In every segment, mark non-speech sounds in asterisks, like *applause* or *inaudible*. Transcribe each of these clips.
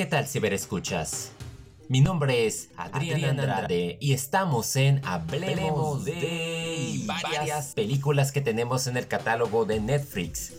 ¿Qué tal ciberescuchas? Mi nombre es Adrián Andrade y estamos en Hablemos de varias películas que tenemos en el catálogo de Netflix.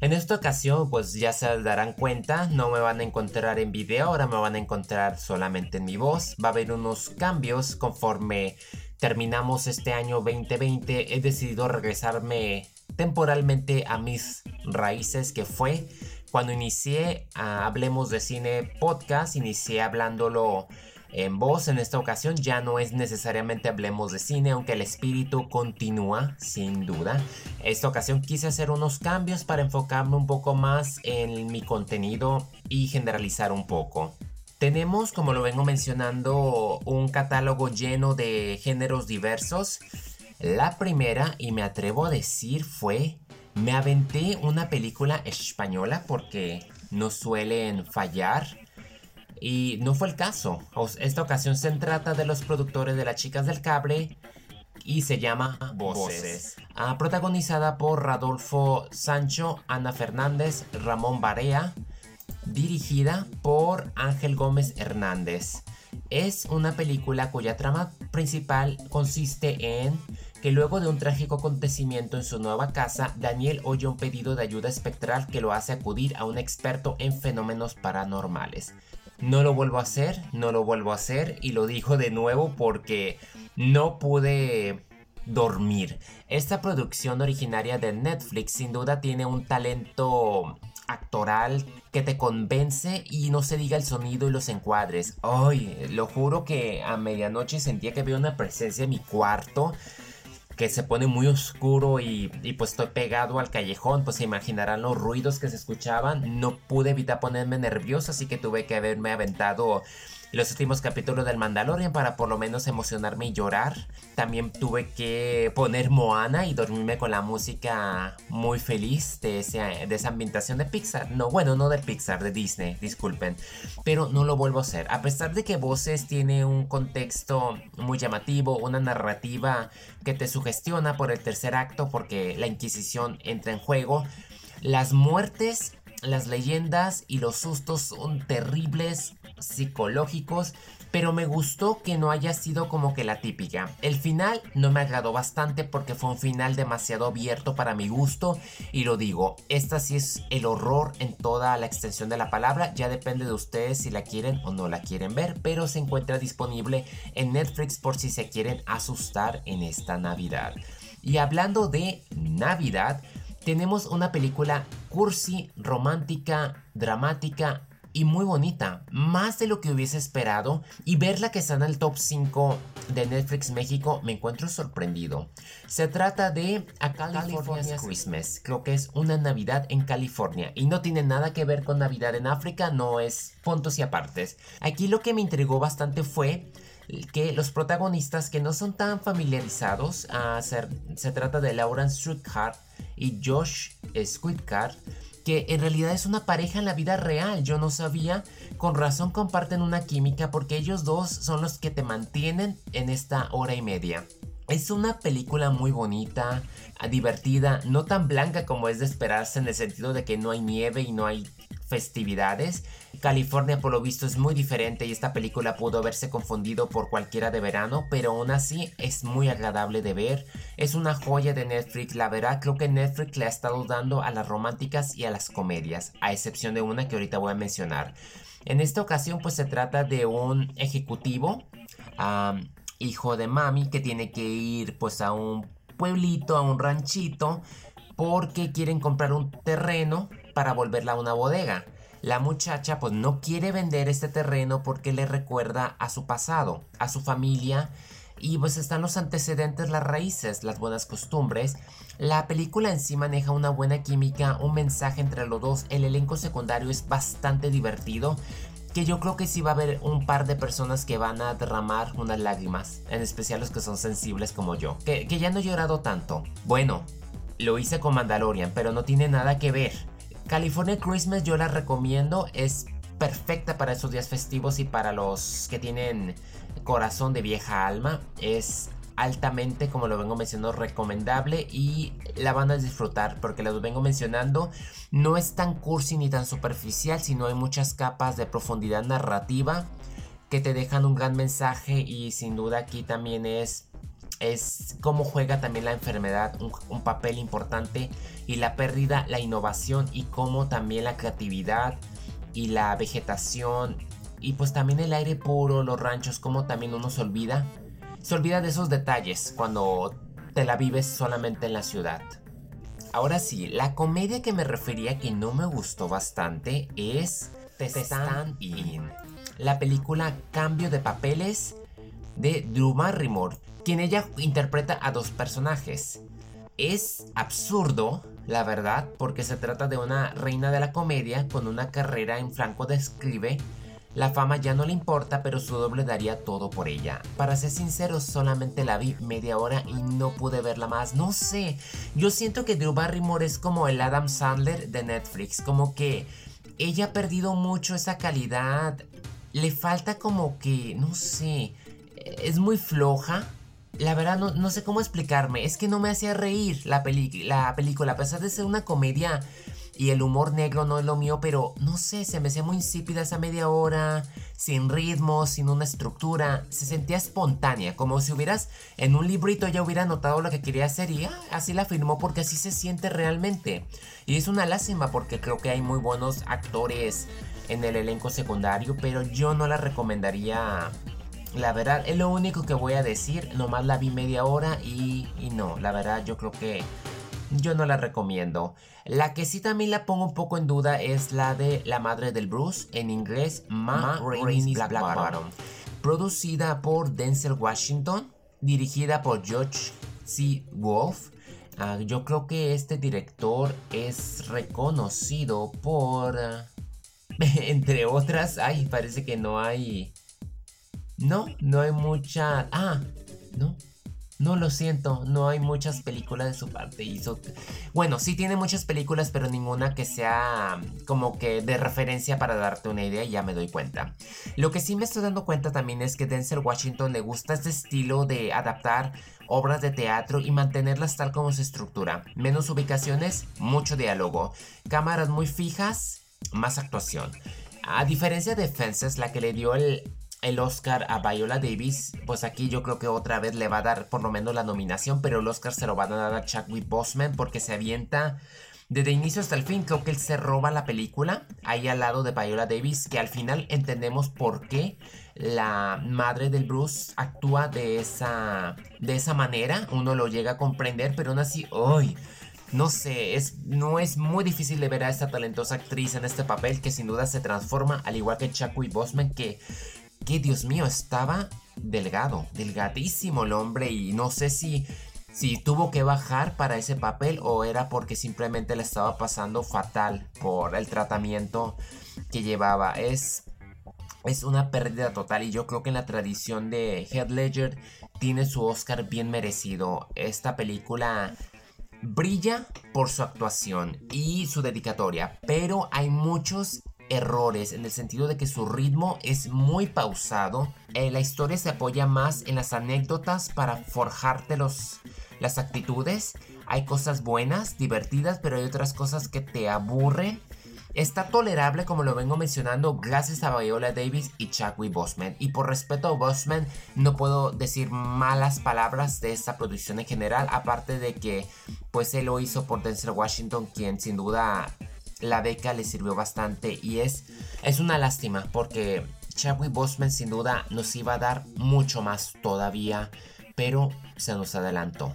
En esta ocasión, pues ya se darán cuenta, no me van a encontrar en video, ahora me van a encontrar solamente en mi voz. Va a haber unos cambios conforme terminamos este año 2020. He decidido regresarme temporalmente a mis raíces que fue cuando inicié Hablemos de Cine podcast, inicié hablándolo en voz. En esta ocasión ya no es necesariamente Hablemos de Cine, aunque el espíritu continúa, sin duda. Esta ocasión quise hacer unos cambios para enfocarme un poco más en mi contenido y generalizar un poco. Tenemos, como lo vengo mencionando, un catálogo lleno de géneros diversos. La primera, y me atrevo a decir, fue me aventé una película española porque no suelen fallar. Y no fue el caso. Esta ocasión se trata de los productores de Las Chicas del Cable y se llama Voces. Ah, protagonizada por Radolfo Sancho, Ana Fernández, Ramón Barea. Dirigida por Ángel Gómez Hernández. Es una película cuya trama principal consiste en que luego de un trágico acontecimiento en su nueva casa, Daniel oye un pedido de ayuda espectral que lo hace acudir a un experto en fenómenos paranormales. No lo vuelvo a hacer, no lo vuelvo a hacer y lo dijo de nuevo porque no pude dormir. Esta producción originaria de Netflix sin duda tiene un talento actoral que te convence y no se diga el sonido y los encuadres. Ay, lo juro que a medianoche sentía que había una presencia en mi cuarto que se pone muy oscuro y, pues estoy pegado al callejón, pues se imaginarán los ruidos que se escuchaban. No pude evitar ponerme nervioso, así que tuve que haberme aventado los últimos capítulos del Mandalorian para por lo menos emocionarme y llorar. También tuve que poner Moana y dormirme con la música muy feliz de, de esa ambientación de Pixar. No, bueno, no de Pixar, de Disney, disculpen. Pero no lo vuelvo a hacer. A pesar de que Voces tiene un contexto muy llamativo, una narrativa que te sugestiona por el tercer acto porque la Inquisición entra en juego. Las muertes las leyendas y los sustos son terribles, psicológicos, pero me gustó que no haya sido como que la típica. El final no me agradó bastante porque fue un final demasiado abierto para mi gusto y lo digo, esta sí es el horror en toda la extensión de la palabra, ya depende de ustedes si la quieren o no la quieren ver, pero se encuentra disponible en Netflix por si se quieren asustar en esta Navidad. Y hablando de Navidad, tenemos una película cursi, romántica, dramática y muy bonita, más de lo que hubiese esperado y verla que está en el top 5 de Netflix México me encuentro sorprendido. Se trata de A California Christmas, creo que es una Navidad en California y no tiene nada que ver con Navidad en África, no es puntos y apartes. Aquí lo que me intrigó bastante fue que los protagonistas que no son tan familiarizados, a ser, se trata de Lauren Struthardt y Josh Squidcard, que en realidad es una pareja en la vida real. Yo no sabía, con razón comparten una química porque ellos dos son los que te mantienen en esta hora y media. Es una película muy bonita, divertida, no tan blanca como es de esperarse en el sentido de que no hay nieve y no hay festividades. California por lo visto es muy diferente y esta película pudo haberse confundido por cualquiera de verano, pero aún así es muy agradable de ver. Es una joya de Netflix, la verdad creo que Netflix le ha estado dando a las románticas y a las comedias, a excepción de una que ahorita voy a mencionar. En esta ocasión pues se trata de un ejecutivo, hijo de mami, que tiene que ir pues a un pueblito, a un ranchito, porque quieren comprar un terreno para volverla a una bodega. La muchacha pues no quiere vender este terreno porque le recuerda a su pasado, a su familia y pues están los antecedentes, las raíces, las buenas costumbres. La película en sí maneja una buena química, un mensaje entre los dos, el elenco secundario es bastante divertido, que yo creo que sí va a haber un par de personas que van a derramar unas lágrimas, en especial los que son sensibles como yo, que, que ya no he llorado tanto. Bueno, lo hice con Mandalorian, pero no tiene nada que ver. California Christmas yo la recomiendo, es perfecta para esos días festivos y para los que tienen corazón de vieja alma. Es altamente, como lo vengo mencionando, recomendable y la van a disfrutar porque lo vengo mencionando. No es tan cursi ni tan superficial, sino hay muchas capas de profundidad narrativa que te dejan un gran mensaje y sin duda aquí también es es cómo juega también la enfermedad un, un, papel importante y la pérdida, la innovación y cómo también la creatividad y la vegetación y pues también el aire puro, los ranchos, como también uno se olvida. Se olvida de esos detalles cuando te la vives solamente en la ciudad. Ahora sí, la comedia que me refería que no me gustó bastante es The Stand In, la película Cambio de Papeles de Drew Barrymore, quien ella interpreta a dos personajes. Es absurdo, la verdad, porque se trata de una reina de la comedia con una carrera en franco describe la fama ya no le importa, pero su doble daría todo por ella. Para ser sincero, solamente la vi media hora y no pude verla más. No sé, yo siento que Drew Barrymore es como el Adam Sandler de Netflix, como que ella ha perdido mucho esa calidad. Le falta como que, no sé, es muy floja. La verdad no, no sé cómo explicarme, es que no me hacía reír la, la película, a pesar de ser una comedia y el humor negro no es lo mío, pero no sé, se me hacía muy insípida esa media hora, sin ritmo, sin una estructura, se sentía espontánea, como si hubieras en un librito ya hubiera notado lo que quería hacer y ah, así la firmó porque así se siente realmente. Y es una lástima porque creo que hay muy buenos actores en el elenco secundario, pero yo no la recomendaría la verdad, es lo único que voy a decir. Nomás la vi media hora y, y, no, la verdad, yo creo que yo no la recomiendo. La que sí también la pongo un poco en duda es la de La Madre del Bruce, en inglés Ma, Rainey's Black, Bottom. Producida por Denzel Washington, dirigida por George C. Wolf. Ah, yo creo que este director es reconocido por... *laughs* entre otras, ay, parece que no hay... No, no hay mucha... Ah, no, no lo siento, no hay muchas películas de su parte. Bueno, sí tiene muchas películas, pero ninguna que sea como que de referencia para darte una idea, ya me doy cuenta. Lo que sí me estoy dando cuenta también es que Denzel Washington le gusta este estilo de adaptar obras de teatro y mantenerlas tal como su estructura. Menos ubicaciones, mucho diálogo. Cámaras muy fijas, más actuación. A diferencia de Fences, la que le dio el el Oscar a Viola Davis, pues aquí yo creo que otra vez le va a dar por lo menos la nominación, pero el Oscar se lo van a dar a Chadwick Boseman porque se avienta desde inicio hasta el fin. Creo que él se roba la película ahí al lado de Viola Davis, que al final entendemos por qué la madre del Bruce actúa de esa, de esa manera. Uno lo llega a comprender, pero aún así, ¡ay! no sé, es, no es muy difícil de ver a esta talentosa actriz en este papel que sin duda se transforma, al igual que Chadwick Boseman, que que Dios mío, estaba delgado, delgadísimo el hombre y no sé si, si tuvo que bajar para ese papel o era porque simplemente le estaba pasando fatal por el tratamiento que llevaba. Es, es una pérdida total y yo creo que en la tradición de Head Ledger tiene su Oscar bien merecido. Esta película brilla por su actuación y su dedicatoria, pero hay muchos errores en el sentido de que su ritmo es muy pausado. Eh, la historia se apoya más en las anécdotas para forjarte los, las actitudes. Hay cosas buenas, divertidas, pero hay otras cosas que te aburren. Está tolerable, como lo vengo mencionando, gracias a Viola Davis y Chadwick Boseman. Y por respeto a Boseman, no puedo decir malas palabras de esta producción en general, aparte de que, pues, él lo hizo por Denzel Washington, quien sin duda la beca le sirvió bastante y es, es una lástima porque Chadwick Boseman sin duda nos iba a dar mucho más todavía, pero se nos adelantó.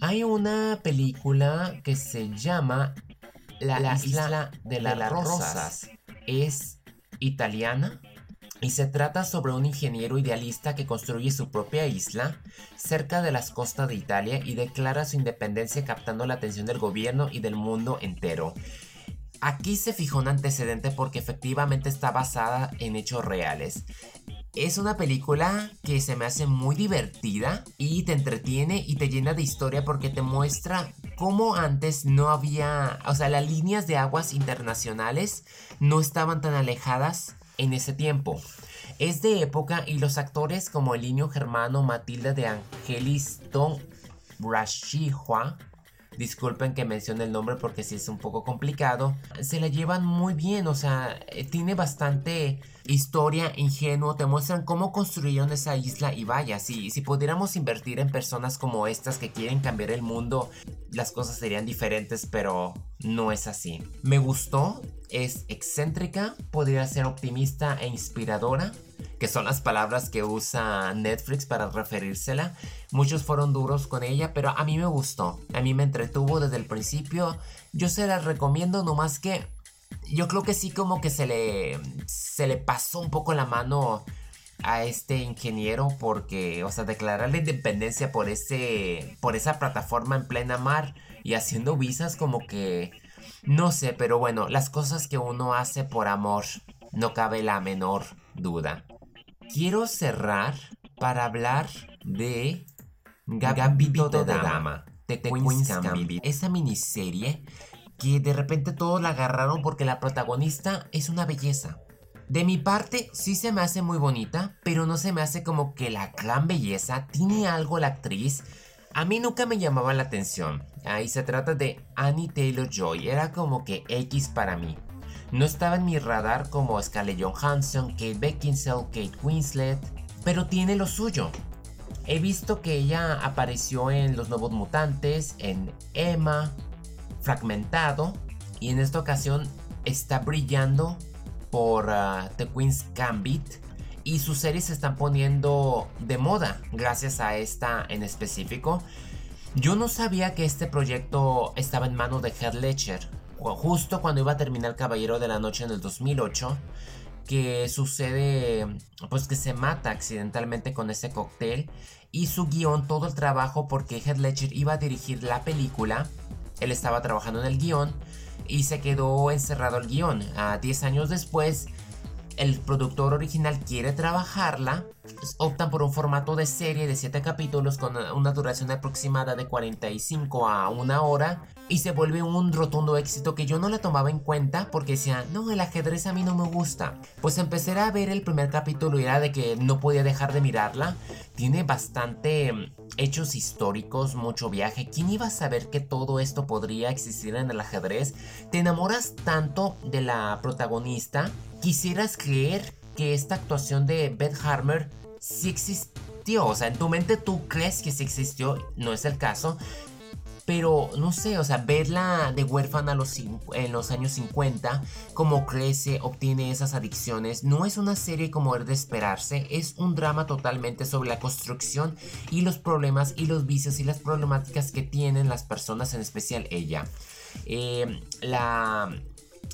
Hay una película que se llama La, isla, de, las, Rosas. Es italiana y se trata sobre un ingeniero idealista que construye su propia isla cerca de las costas de Italia y declara su independencia captando la atención del gobierno y del mundo entero. Aquí se fijó un antecedente porque efectivamente está basada en hechos reales. Es una película que se me hace muy divertida y te entretiene y te llena de historia porque te muestra cómo antes no había, o sea, las líneas de aguas internacionales no estaban tan alejadas en ese tiempo. Es de época y los actores como el niño germano Matilda de Angelis Don Brashihua Disculpen que mencione el nombre porque sí es un poco complicado. Se la llevan muy bien, o sea, eh, tiene bastante historia ingenuo. Te muestran cómo construyeron esa isla y vaya, si, si pudiéramos invertir en personas como estas que quieren cambiar el mundo, las cosas serían diferentes, pero no es así. Me gustó, es excéntrica, podría ser optimista e inspiradora que son las palabras que usa Netflix para referírsela. Muchos fueron duros con ella, pero a mí me gustó, a mí me entretuvo desde el principio. Yo se la recomiendo, nomás que yo creo que sí como que se le, se le pasó un poco la mano a este ingeniero porque, o sea, declarar la independencia por ese, por esa plataforma en plena mar y haciendo visas como que, no sé, pero bueno, las cosas que uno hace por amor, no cabe la menor duda. Quiero cerrar para hablar de Gambito de Dama, de Queen's Gambit. Esa miniserie que de repente todos la agarraron porque la protagonista es una belleza. De mi parte, sí se me hace muy bonita, pero no se me hace como que la gran belleza. Tiene algo la actriz. A mí nunca me llamaba la atención. Ahí se trata de Annie Taylor Joy. Era como que X para mí. No estaba en mi radar como Scarlett Johansson, Kate Beckinsale, Kate Winslet, pero tiene lo suyo. He visto que ella apareció en Los Nuevos Mutantes, en Emma, Fragmentado, y en esta ocasión está brillando por uh, The Queen's Gambit. Y sus series se están poniendo de moda gracias a esta en específico. Yo no sabía que este proyecto estaba en manos de Heath Ledger justo cuando iba a terminar Caballero de la Noche en el 2008, que sucede, pues que se mata accidentalmente con ese cóctel y su guion, todo el trabajo, porque Heath Ledger iba a dirigir la película, él estaba trabajando en el guion y se quedó encerrado el guion. A 10 años después, el productor original quiere trabajarla, pues, optan por un formato de serie de 7 capítulos con una duración aproximada de 45 a una hora y se vuelve un rotundo éxito que yo no la tomaba en cuenta porque decía, no, el ajedrez a mí no me gusta. Pues empecé a ver el primer capítulo y era de que no podía dejar de mirarla. Tiene bastante mm, hechos históricos, mucho viaje. ¿Quién iba a saber que todo esto podría existir en el ajedrez? Te enamoras tanto de la protagonista quisieras creer que esta actuación de Beth Harmer sí existió. O sea, en tu mente tú crees que sí existió, no es el caso. Pero no sé, o sea, verla de huérfana en los años 50, cómo crece, obtiene esas adicciones, no es una serie como es de esperarse, es un drama totalmente sobre la construcción y los problemas y los vicios y las problemáticas que tienen las personas, en especial ella. Eh, la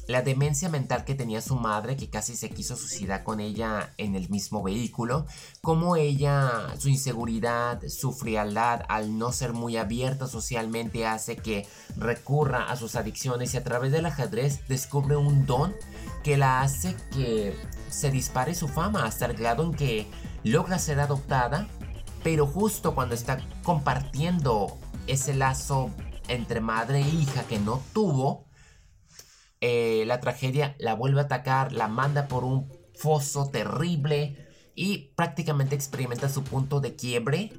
la demencia mental que tenía su madre, que casi se quiso suicidar con ella en el mismo vehículo, como ella, su inseguridad, su frialdad al no ser muy abierta socialmente hace que recurra a sus adicciones y a través del ajedrez descubre un don que la hace que se dispare su fama hasta el grado en que logra ser adoptada, pero justo cuando está compartiendo ese lazo entre madre e hija que no tuvo, eh, la tragedia la vuelve a atacar, la manda por un foso terrible y prácticamente experimenta su punto de quiebre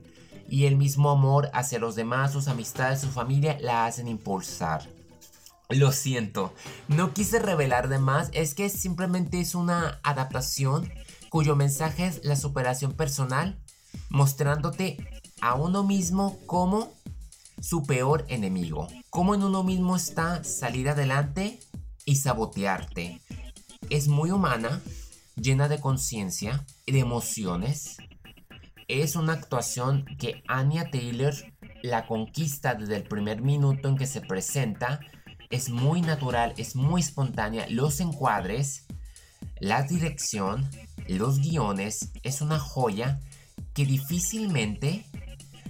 y el mismo amor hacia los demás, sus amistades, su familia la hacen impulsar. Lo siento, no quise revelar de más, es que simplemente es una adaptación cuyo mensaje es la superación personal, mostrándote a uno mismo como su peor enemigo, como en uno mismo está salir adelante y sabotearte. Es muy humana, llena de conciencia y de emociones. Es una actuación que Anya Taylor la conquista desde el primer minuto en que se presenta. Es muy natural, es muy espontánea. Los encuadres, la dirección, los guiones, es una joya que difícilmente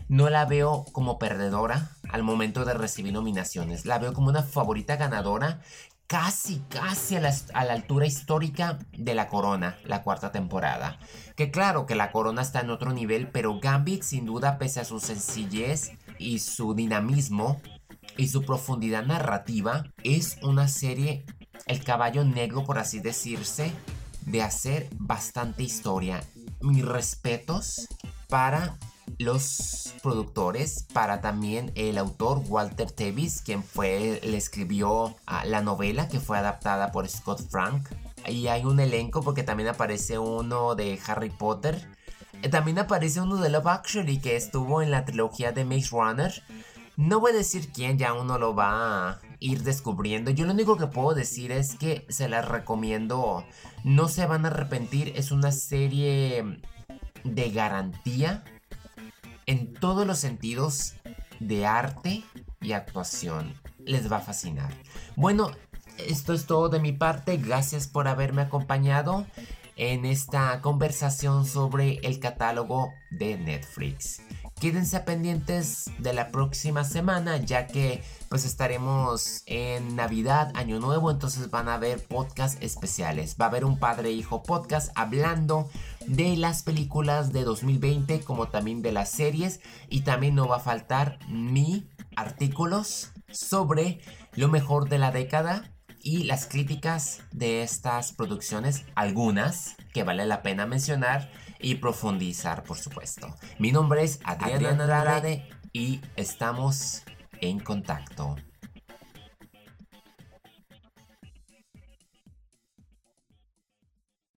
no la veo como perdedora al momento de recibir nominaciones. La veo como una favorita ganadora casi, casi a la, altura histórica de la Corona, la cuarta temporada. Que claro que la Corona está en otro nivel, pero Gambit sin duda, pese a su sencillez y su dinamismo y su profundidad narrativa, es una serie, el caballo negro por así decirse, de hacer bastante historia. Mis respetos para los productores, para también el autor Walter Tevis, quien fue, le escribió ah, la novela que fue adaptada por Scott Frank. Y hay un elenco porque también aparece uno de Harry Potter. Eh, también aparece uno de Love Actually que estuvo en la trilogía de Maze Runner. No voy a decir quién, ya uno lo va a ir descubriendo. Yo lo único que puedo decir es que se las recomiendo. No se van a arrepentir. Es una serie de garantía en todos los sentidos de arte y actuación. Les va a fascinar. Bueno, esto es todo de mi parte. Gracias por haberme acompañado en esta conversación sobre el catálogo de Netflix. Quédense pendientes de la próxima semana ya que pues estaremos en Navidad, Año Nuevo, entonces van a haber podcast especiales. Va a haber un padre e hijo podcast hablando de las películas de 2020 como también de las series y también no va a faltar mi artículos sobre lo mejor de la década y las críticas de estas producciones, algunas que vale la pena mencionar y profundizar, por supuesto. Mi nombre es Adriana Andrade y estamos en contacto.